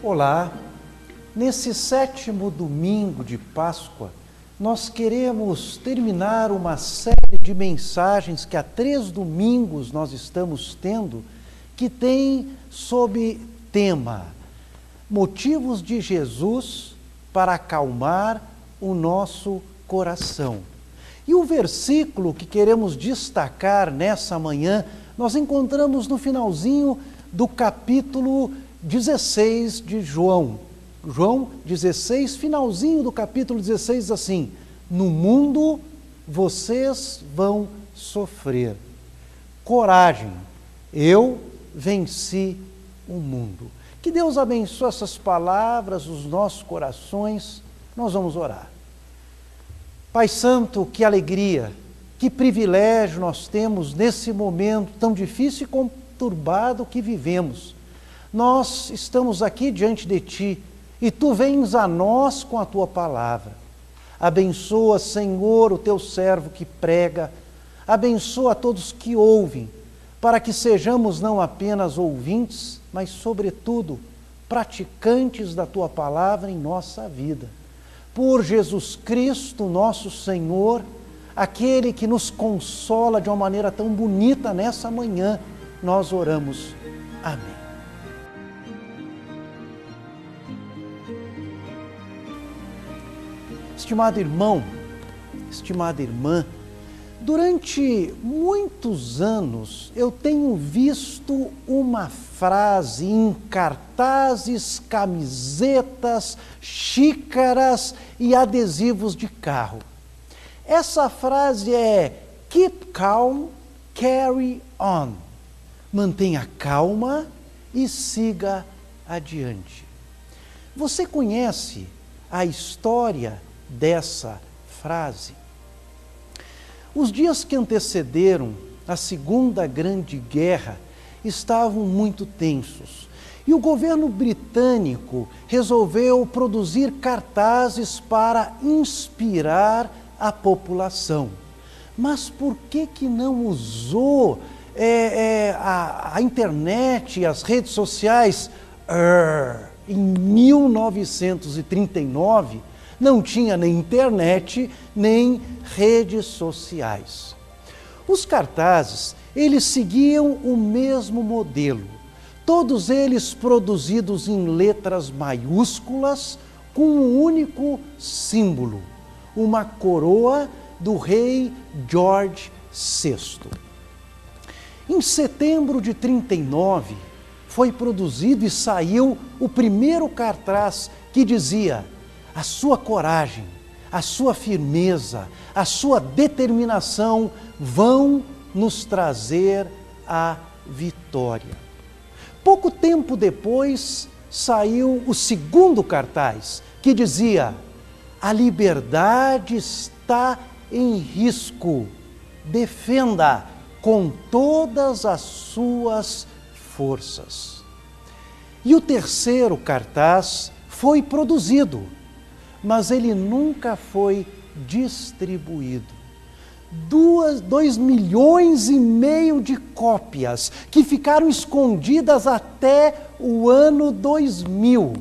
Olá, nesse sétimo domingo de Páscoa, nós queremos terminar uma série de mensagens que há três domingos nós estamos tendo, que tem sob tema Motivos de Jesus para acalmar o nosso coração. E o versículo que queremos destacar nessa manhã, nós encontramos no finalzinho do capítulo 16 de João. João 16, finalzinho do capítulo 16, assim: No mundo vocês vão sofrer. Coragem, eu venci o mundo. Que Deus abençoe essas palavras, os nossos corações. Nós vamos orar. Pai Santo, que alegria, que privilégio nós temos nesse momento tão difícil e conturbado que vivemos nós estamos aqui diante de Ti e Tu vens a nós com a Tua palavra. Abençoa, Senhor, o Teu servo que prega, abençoa a todos que ouvem, para que sejamos não apenas ouvintes, mas, sobretudo, praticantes da Tua palavra em nossa vida. Por Jesus Cristo, nosso Senhor, aquele que nos consola de uma maneira tão bonita nessa manhã, nós oramos. Amém. Estimado irmão, estimada irmã, durante muitos anos eu tenho visto uma frase em cartazes, camisetas, xícaras e adesivos de carro. Essa frase é Keep calm, carry on. Mantenha calma e siga adiante. Você conhece a história dessa frase. Os dias que antecederam a Segunda Grande Guerra estavam muito tensos e o governo britânico resolveu produzir cartazes para inspirar a população. Mas por que, que não usou é, é, a, a, internet e as redes sociais? Urgh, em 1939, não tinha nem internet, nem redes sociais. Os cartazes, eles seguiam o mesmo modelo, todos eles produzidos em letras maiúsculas com um único símbolo, uma coroa do rei George VI. Em setembro de 39, foi produzido e saiu o primeiro cartaz que dizia a sua coragem, a sua firmeza, a sua determinação vão nos trazer a vitória. Pouco tempo depois saiu o segundo cartaz que dizia: A liberdade está em risco, defenda com todas as suas forças. E o terceiro cartaz foi produzido mas ele nunca foi distribuído. Duas, dois milhões e meio de cópias que ficaram escondidas até o ano 2000.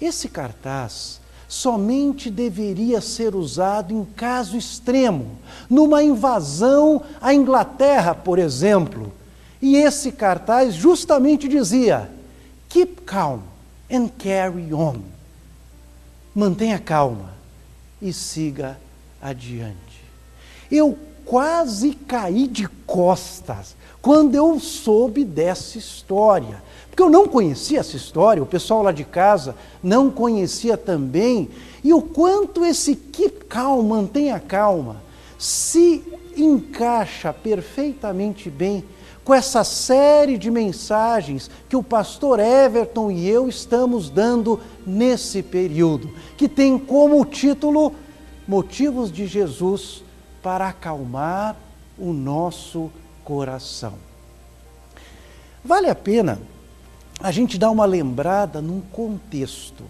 Esse cartaz somente deveria ser usado em caso extremo, numa invasão à Inglaterra, por exemplo. E esse cartaz justamente dizia: Keep calm and carry on mantenha calma e siga adiante. Eu quase caí de costas quando eu soube dessa história. Porque eu não conhecia essa história, o pessoal lá de casa não conhecia também. E o quanto esse keep calm, mantenha calma, se encaixa perfeitamente bem com essa série de mensagens que o pastor Everton e eu estamos dando nesse período, que tem como título Motivos de Jesus para acalmar o nosso coração. Vale a pena a gente dar uma lembrada num contexto.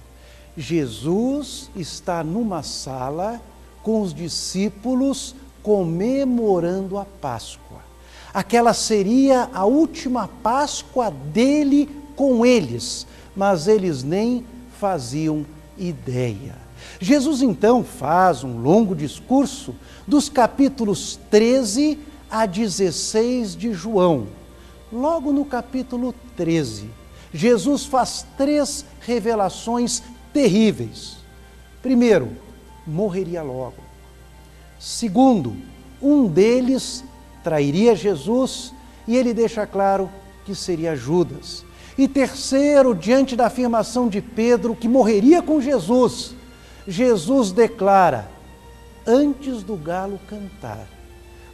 Jesus está numa sala com os discípulos comemorando a Páscoa. Aquela seria a última Páscoa dele com eles, mas eles nem faziam ideia. Jesus então faz um longo discurso dos capítulos 13 a 16 de João. Logo no capítulo 13, Jesus faz três revelações terríveis. Primeiro, morreria logo. Segundo, um deles trairia Jesus e ele deixa claro que seria Judas. E terceiro, diante da afirmação de Pedro que morreria com Jesus, Jesus declara: antes do galo cantar,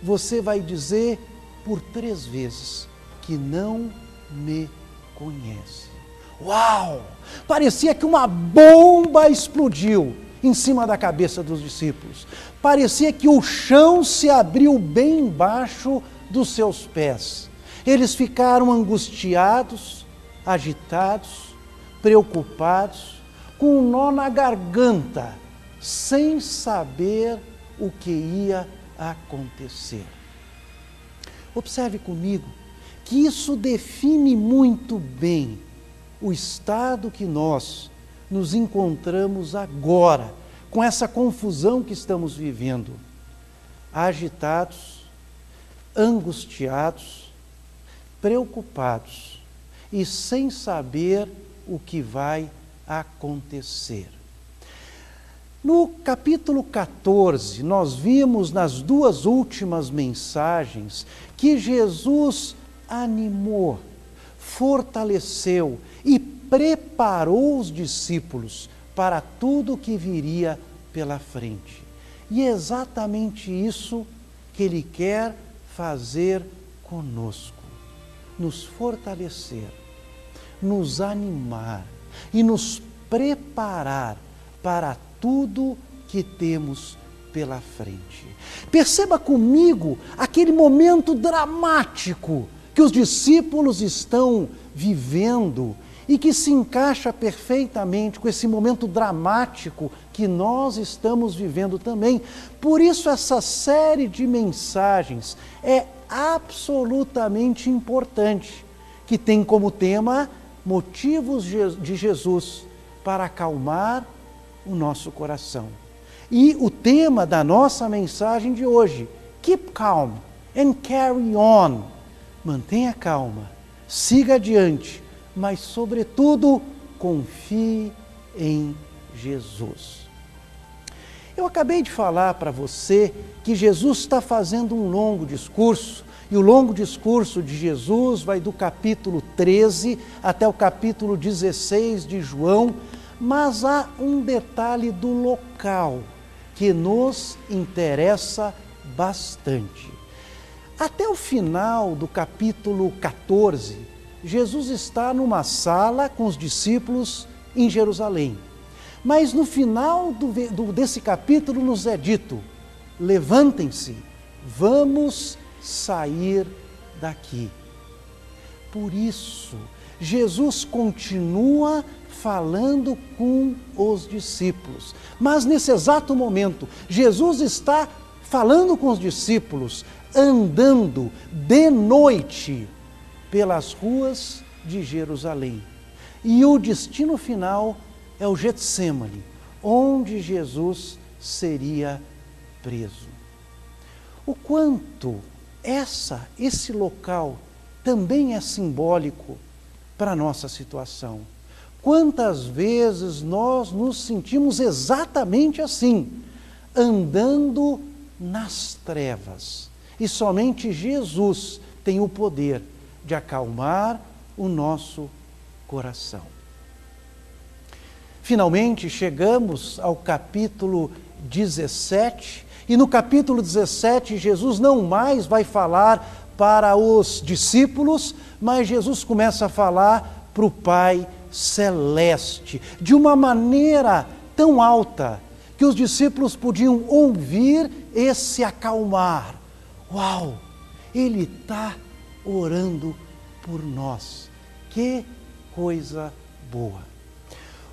você vai dizer por três vezes que não me conhece. Uau! Parecia que uma bomba explodiu em cima da cabeça dos discípulos. Parecia que o chão se abriu bem embaixo dos seus pés. Eles ficaram angustiados, agitados, preocupados, com um nó na garganta, sem saber o que ia acontecer. Observe comigo que isso define muito bem o estado que nós nos encontramos agora, com essa confusão que estamos vivendo. Agitados, angustiados, preocupados e sem saber o que vai acontecer. No capítulo 14, nós vimos nas duas últimas mensagens que Jesus animou, fortaleceu e preparou os discípulos para tudo que viria pela frente. E é exatamente isso que Ele quer fazer conosco: nos fortalecer, nos animar e nos preparar para tudo que temos pela frente. Perceba comigo aquele momento dramático que os discípulos estão vivendo e que se encaixa perfeitamente com esse momento dramático que nós estamos vivendo também. Por isso, essa série de mensagens é absolutamente importante, que tem como tema motivos de Jesus para acalmar o nosso coração. E o tema da nossa mensagem de hoje, keep calm and carry on. Mantenha calma, siga adiante, mas sobretudo confie em Jesus. Eu acabei de falar para você que Jesus está fazendo um longo discurso e o longo discurso de Jesus vai do capítulo 13 até o capítulo 16 de João, mas há um detalhe do local que nos interessa bastante. Até o final do capítulo 14, Jesus está numa sala com os discípulos em Jerusalém. Mas no final do, do, desse capítulo nos é dito: levantem-se, vamos sair daqui. Por isso, Jesus continua falando com os discípulos. Mas nesse exato momento, Jesus está falando com os discípulos, andando de noite pelas ruas de Jerusalém. E o destino final é o Getsemane, onde Jesus seria preso. O quanto essa, esse local também é simbólico para a nossa situação. Quantas vezes nós nos sentimos exatamente assim, andando nas trevas, e somente Jesus tem o poder de acalmar o nosso coração. Finalmente chegamos ao capítulo 17 e no capítulo 17, Jesus não mais vai falar para os discípulos, mas Jesus começa a falar para o Pai Celeste, de uma maneira tão alta que os discípulos podiam ouvir e se acalmar. Uau! Ele está orando por nós. Que coisa boa!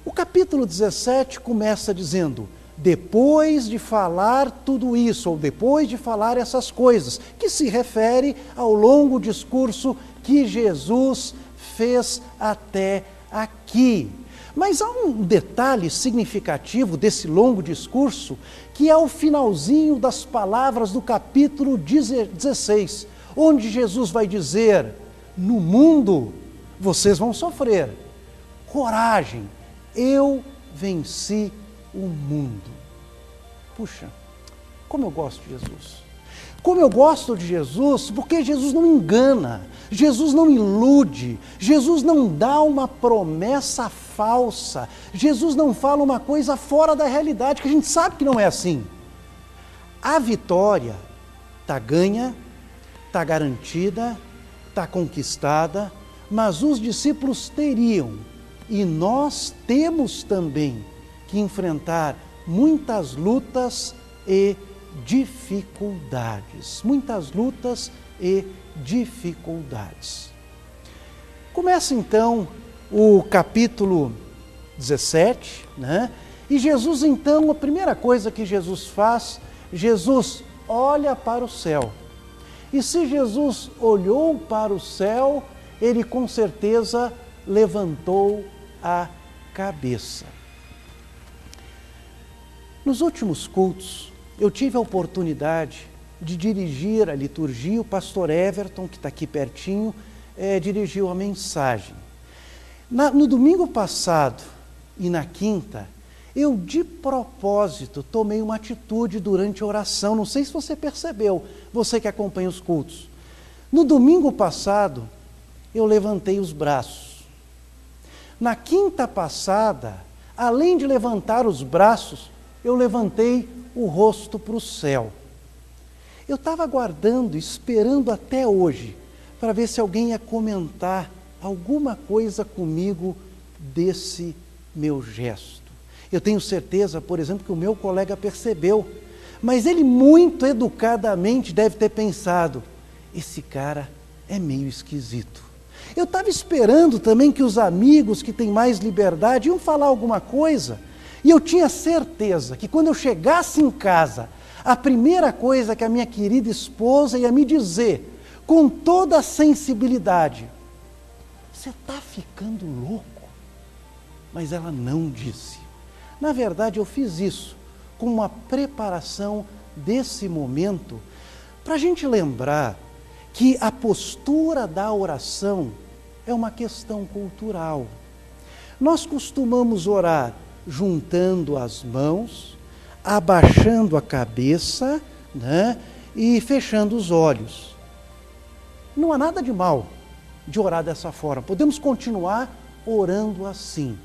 O capítulo 17 começa dizendo: depois de falar tudo isso, ou depois de falar essas coisas, que se refere ao longo discurso que Jesus fez até aqui. Mas há um detalhe significativo desse longo discurso, que é o finalzinho das palavras do capítulo 16, onde Jesus vai dizer: No mundo vocês vão sofrer, coragem, eu venci o mundo. Puxa, como eu gosto de Jesus. Como eu gosto de Jesus, porque Jesus não engana, Jesus não ilude, Jesus não dá uma promessa falsa, Jesus não fala uma coisa fora da realidade, que a gente sabe que não é assim. A vitória está ganha, está garantida, está conquistada, mas os discípulos teriam, e nós temos também, que enfrentar muitas lutas e dificuldades, muitas lutas e dificuldades. Começa então o capítulo 17, né? E Jesus então, a primeira coisa que Jesus faz, Jesus olha para o céu. E se Jesus olhou para o céu, ele com certeza levantou a cabeça. Nos últimos cultos, eu tive a oportunidade de dirigir a liturgia, o pastor Everton, que está aqui pertinho, é, dirigiu a mensagem. Na, no domingo passado e na quinta, eu de propósito tomei uma atitude durante a oração, não sei se você percebeu, você que acompanha os cultos. No domingo passado, eu levantei os braços. Na quinta passada, além de levantar os braços, eu levantei o rosto para o céu. Eu estava aguardando, esperando até hoje, para ver se alguém ia comentar alguma coisa comigo desse meu gesto. Eu tenho certeza, por exemplo, que o meu colega percebeu, mas ele muito educadamente deve ter pensado: esse cara é meio esquisito. Eu estava esperando também que os amigos que têm mais liberdade iam falar alguma coisa, e eu tinha certeza que quando eu chegasse em casa, a primeira coisa que a minha querida esposa ia me dizer, com toda a sensibilidade: Você está ficando louco? Mas ela não disse. Na verdade, eu fiz isso com uma preparação desse momento para a gente lembrar que a postura da oração é uma questão cultural. Nós costumamos orar juntando as mãos, abaixando a cabeça né, e fechando os olhos. Não há nada de mal de orar dessa forma, podemos continuar orando assim.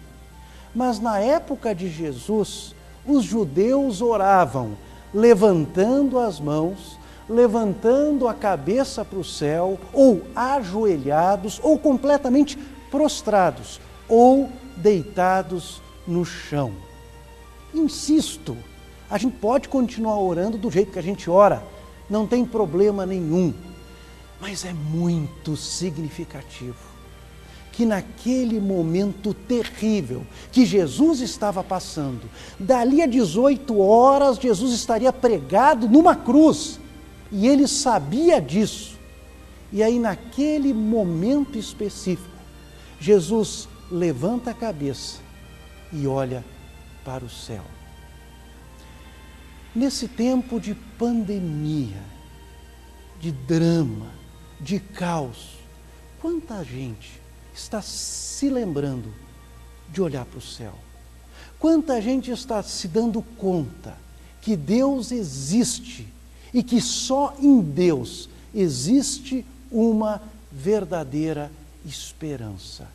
Mas na época de Jesus, os judeus oravam levantando as mãos, levantando a cabeça para o céu, ou ajoelhados, ou completamente prostrados, ou deitados no chão. Insisto, a gente pode continuar orando do jeito que a gente ora, não tem problema nenhum, mas é muito significativo que naquele momento terrível que Jesus estava passando, dali a 18 horas Jesus estaria pregado numa cruz, e ele sabia disso. E aí, naquele momento específico, Jesus levanta a cabeça e olha para o céu. Nesse tempo de pandemia, de drama, de caos, quanta gente está se lembrando de olhar para o céu? Quanta gente está se dando conta que Deus existe e que só em Deus existe uma verdadeira esperança?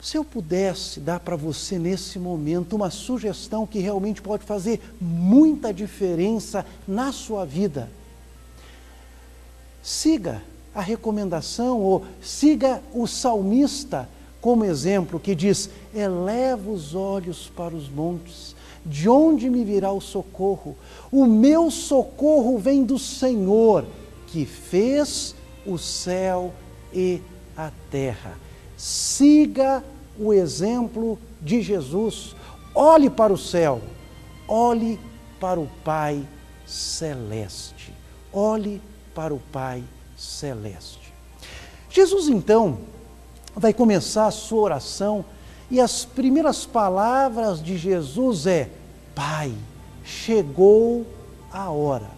Se eu pudesse dar para você nesse momento uma sugestão que realmente pode fazer muita diferença na sua vida, siga a recomendação ou siga o salmista como exemplo que diz: eleva os olhos para os montes, de onde me virá o socorro? O meu socorro vem do Senhor, que fez o céu e a terra. Siga o exemplo de Jesus. Olhe para o céu, olhe para o Pai celeste. Olhe para o Pai celeste. Jesus, então, vai começar a sua oração e as primeiras palavras de Jesus é: Pai, chegou a hora.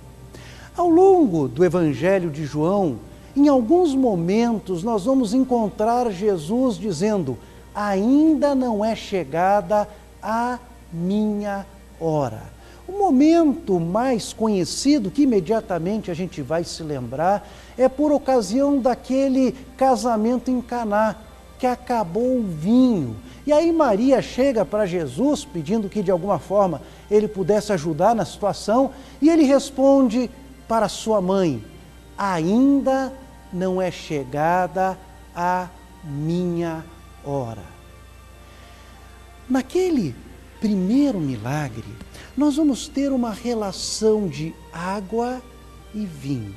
Ao longo do Evangelho de João, em alguns momentos nós vamos encontrar Jesus dizendo: Ainda não é chegada a minha hora. O momento mais conhecido que imediatamente a gente vai se lembrar é por ocasião daquele casamento em Caná, que acabou o vinho. E aí Maria chega para Jesus pedindo que de alguma forma ele pudesse ajudar na situação, e ele responde para sua mãe: Ainda não é chegada a minha hora. Naquele primeiro milagre, nós vamos ter uma relação de água e vinho.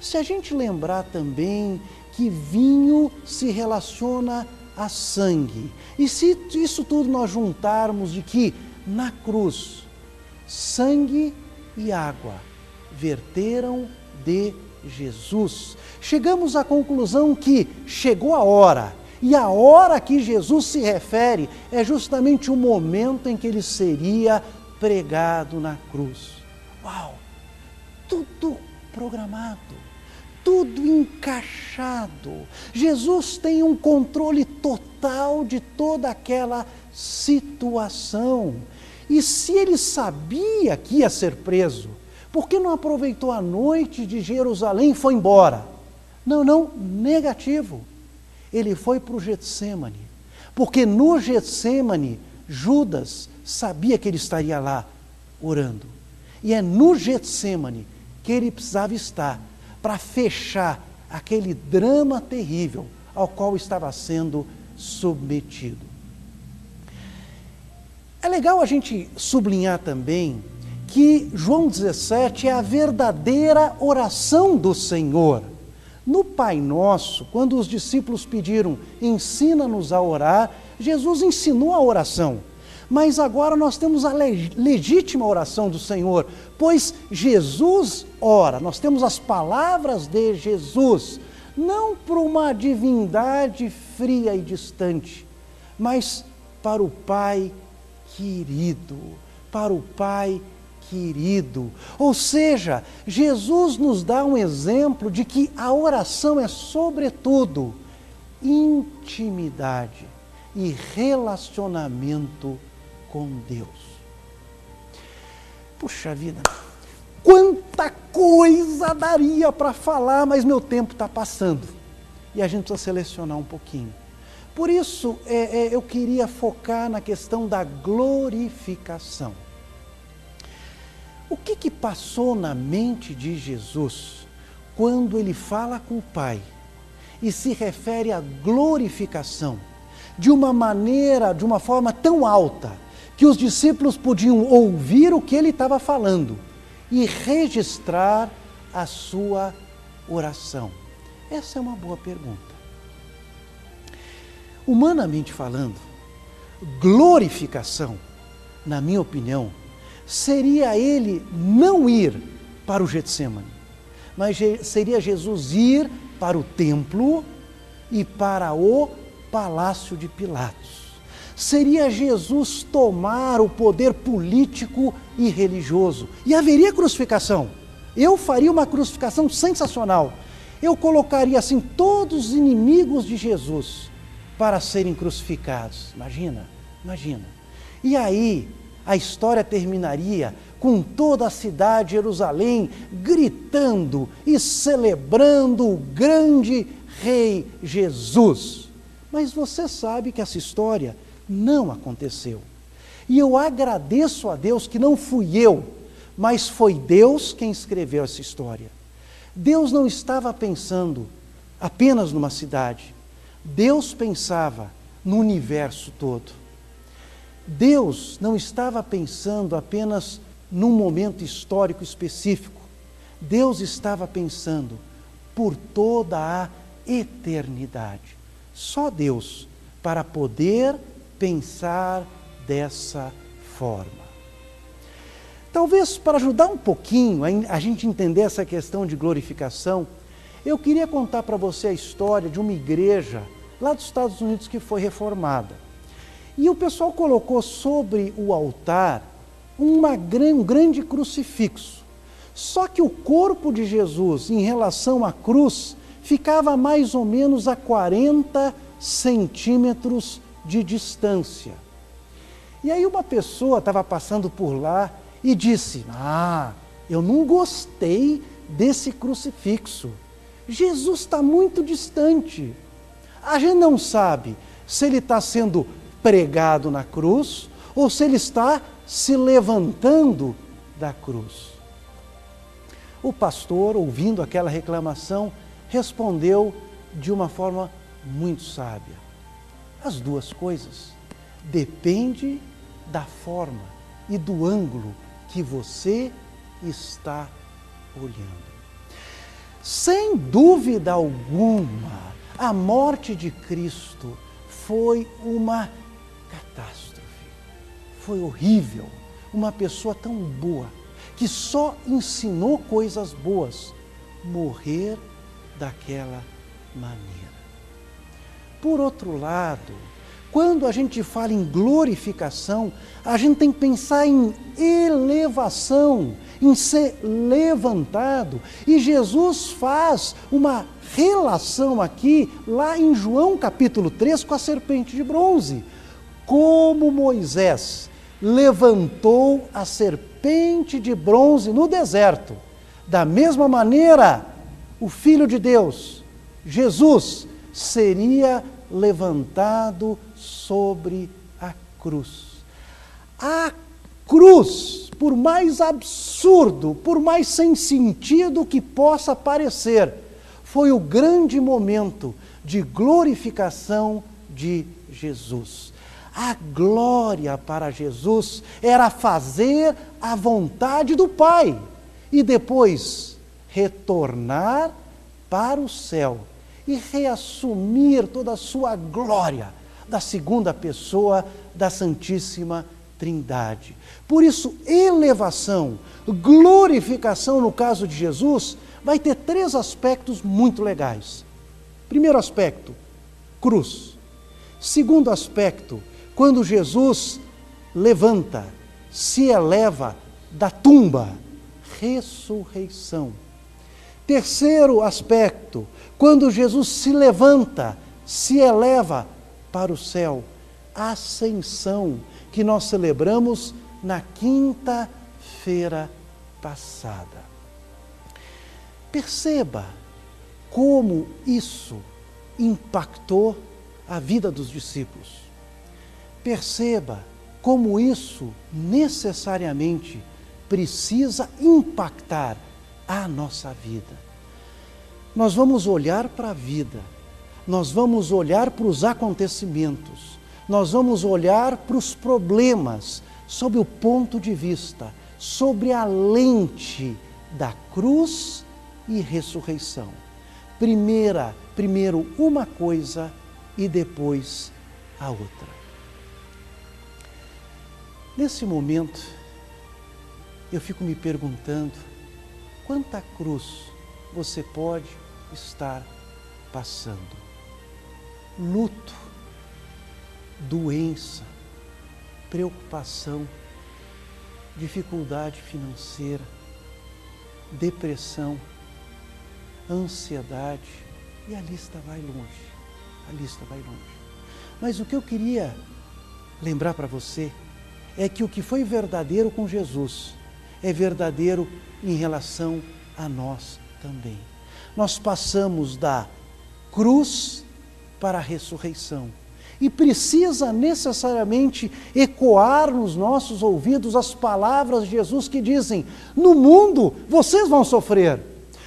Se a gente lembrar também que vinho se relaciona a sangue, e se isso tudo nós juntarmos de que na cruz sangue e água verteram de Jesus, chegamos à conclusão que chegou a hora e a hora que Jesus se refere é justamente o momento em que ele seria pregado na cruz. Uau! Tudo programado, tudo encaixado. Jesus tem um controle total de toda aquela situação. E se ele sabia que ia ser preso, por que não aproveitou a noite de Jerusalém e foi embora? Não, não, negativo ele foi para o Getsemane, porque no Getsemane Judas sabia que ele estaria lá orando. E é no Getsemane que ele precisava estar para fechar aquele drama terrível ao qual estava sendo submetido. É legal a gente sublinhar também que João 17 é a verdadeira oração do Senhor. No Pai Nosso, quando os discípulos pediram, ensina-nos a orar, Jesus ensinou a oração. Mas agora nós temos a legítima oração do Senhor, pois Jesus ora, nós temos as palavras de Jesus, não para uma divindade fria e distante, mas para o Pai querido, para o Pai querido. Ou seja, Jesus nos dá um exemplo de que a oração é, sobretudo, intimidade e relacionamento com Deus. Puxa vida, quanta coisa daria para falar, mas meu tempo está passando e a gente precisa selecionar um pouquinho. Por isso, é, é, eu queria focar na questão da glorificação. O que, que passou na mente de Jesus quando ele fala com o Pai e se refere à glorificação de uma maneira, de uma forma tão alta, que os discípulos podiam ouvir o que ele estava falando e registrar a sua oração? Essa é uma boa pergunta. Humanamente falando, glorificação, na minha opinião, seria ele não ir para o Getsemane, mas seria Jesus ir para o templo e para o palácio de Pilatos. Seria Jesus tomar o poder político e religioso. E haveria crucificação. Eu faria uma crucificação sensacional. Eu colocaria assim todos os inimigos de Jesus para serem crucificados. Imagina, imagina. E aí, a história terminaria com toda a cidade de Jerusalém gritando e celebrando o grande Rei Jesus. Mas você sabe que essa história não aconteceu. E eu agradeço a Deus que não fui eu, mas foi Deus quem escreveu essa história. Deus não estava pensando apenas numa cidade, Deus pensava no universo todo. Deus não estava pensando apenas num momento histórico específico. Deus estava pensando por toda a eternidade. Só Deus para poder pensar dessa forma. Talvez para ajudar um pouquinho a gente entender essa questão de glorificação, eu queria contar para você a história de uma igreja lá dos Estados Unidos que foi reformada. E o pessoal colocou sobre o altar uma, um grande crucifixo. Só que o corpo de Jesus, em relação à cruz, ficava mais ou menos a 40 centímetros de distância. E aí uma pessoa estava passando por lá e disse: Ah, eu não gostei desse crucifixo. Jesus está muito distante. A gente não sabe se ele está sendo pregado na cruz ou se ele está se levantando da cruz. O pastor, ouvindo aquela reclamação, respondeu de uma forma muito sábia. As duas coisas depende da forma e do ângulo que você está olhando. Sem dúvida alguma, a morte de Cristo foi uma catástrofe. Foi horrível. Uma pessoa tão boa, que só ensinou coisas boas, morrer daquela maneira. Por outro lado, quando a gente fala em glorificação, a gente tem que pensar em elevação, em ser levantado. E Jesus faz uma relação aqui, lá em João capítulo 3, com a serpente de bronze. Como Moisés levantou a serpente de bronze no deserto, da mesma maneira, o Filho de Deus, Jesus, seria levantado sobre a cruz. A cruz, por mais absurdo, por mais sem sentido que possa parecer, foi o grande momento de glorificação de Jesus. A glória para Jesus era fazer a vontade do Pai e depois retornar para o céu e reassumir toda a sua glória da segunda pessoa da Santíssima Trindade. Por isso, elevação, glorificação no caso de Jesus, vai ter três aspectos muito legais. Primeiro aspecto, cruz. Segundo aspecto, quando Jesus levanta, se eleva da tumba, ressurreição. Terceiro aspecto, quando Jesus se levanta, se eleva para o céu, ascensão, que nós celebramos na quinta-feira passada. Perceba como isso impactou a vida dos discípulos. Perceba como isso necessariamente precisa impactar a nossa vida nós vamos olhar para a vida, nós vamos olhar para os acontecimentos, nós vamos olhar para os problemas sob o ponto de vista, sobre a lente da cruz e ressurreição. Primeira, primeiro uma coisa e depois a outra. Nesse momento, eu fico me perguntando quanta cruz você pode estar passando. Luto, doença, preocupação, dificuldade financeira, depressão, ansiedade, e a lista vai longe. A lista vai longe. Mas o que eu queria lembrar para você é que o que foi verdadeiro com Jesus é verdadeiro em relação a nós também nós passamos da cruz para a ressurreição. E precisa necessariamente ecoar nos nossos ouvidos as palavras de Jesus que dizem: No mundo vocês vão sofrer,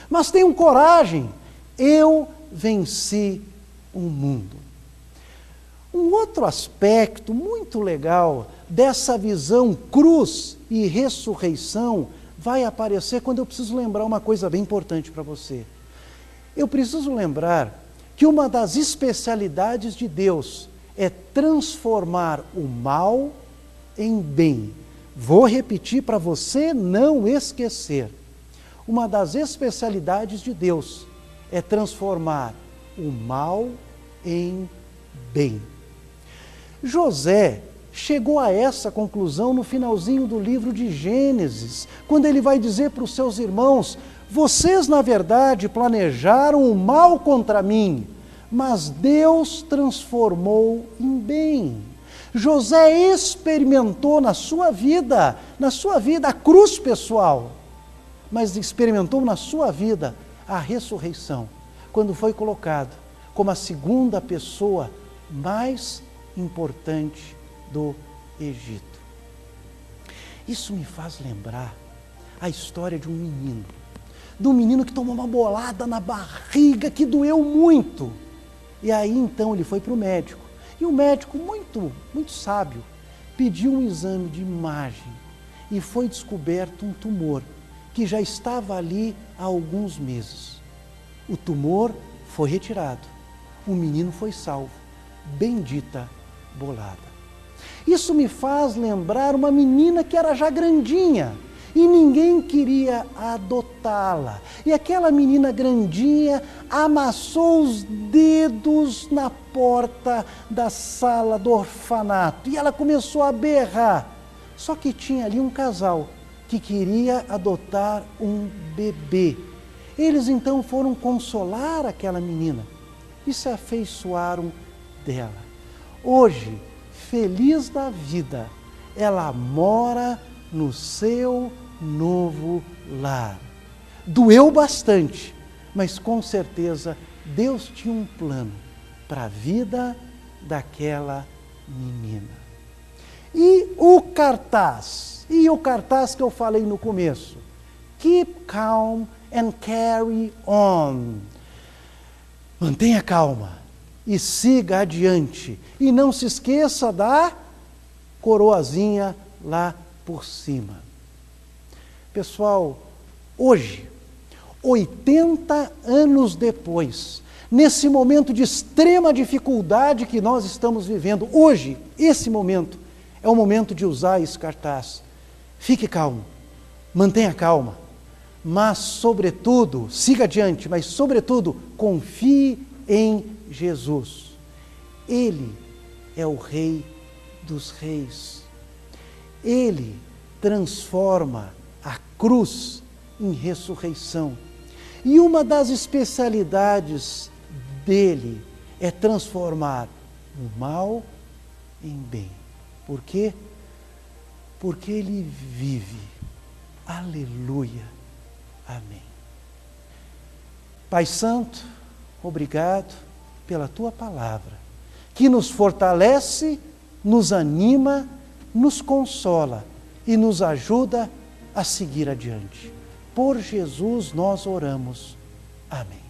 mas tenham coragem, eu venci o mundo. Um outro aspecto muito legal dessa visão cruz e ressurreição vai aparecer quando eu preciso lembrar uma coisa bem importante para você. Eu preciso lembrar que uma das especialidades de Deus é transformar o mal em bem. Vou repetir para você não esquecer. Uma das especialidades de Deus é transformar o mal em bem. José chegou a essa conclusão no finalzinho do livro de Gênesis, quando ele vai dizer para os seus irmãos: Vocês, na verdade, planejaram o mal contra mim, mas Deus transformou em bem. José experimentou na sua vida, na sua vida, a cruz pessoal, mas experimentou na sua vida a ressurreição, quando foi colocado como a segunda pessoa mais importante do Egito. Isso me faz lembrar a história de um menino, de um menino que tomou uma bolada na barriga que doeu muito. E aí então ele foi para o médico. E o médico, muito, muito sábio, pediu um exame de imagem e foi descoberto um tumor que já estava ali há alguns meses. O tumor foi retirado, o menino foi salvo. Bendita bolada. Isso me faz lembrar uma menina que era já grandinha e ninguém queria adotá-la. E aquela menina grandinha amassou os dedos na porta da sala do orfanato e ela começou a berrar. Só que tinha ali um casal que queria adotar um bebê. Eles então foram consolar aquela menina e se afeiçoaram dela. Hoje, feliz da vida, ela mora no seu novo lar. Doeu bastante, mas com certeza Deus tinha um plano para a vida daquela menina. E o cartaz, e o cartaz que eu falei no começo: Keep calm and carry on. Mantenha calma e siga adiante. E não se esqueça da coroazinha lá por cima. Pessoal, hoje, 80 anos depois, nesse momento de extrema dificuldade que nós estamos vivendo, hoje, esse momento, é o momento de usar esse cartaz. Fique calmo, mantenha calma, mas, sobretudo, siga adiante, mas, sobretudo, confie em Jesus. Ele é o Rei dos Reis. Ele transforma a cruz em ressurreição. E uma das especialidades dele é transformar o mal em bem. Por quê? Porque ele vive. Aleluia. Amém. Pai Santo, obrigado pela tua palavra, que nos fortalece, nos anima, nos consola e nos ajuda a seguir adiante. Por Jesus nós oramos. Amém.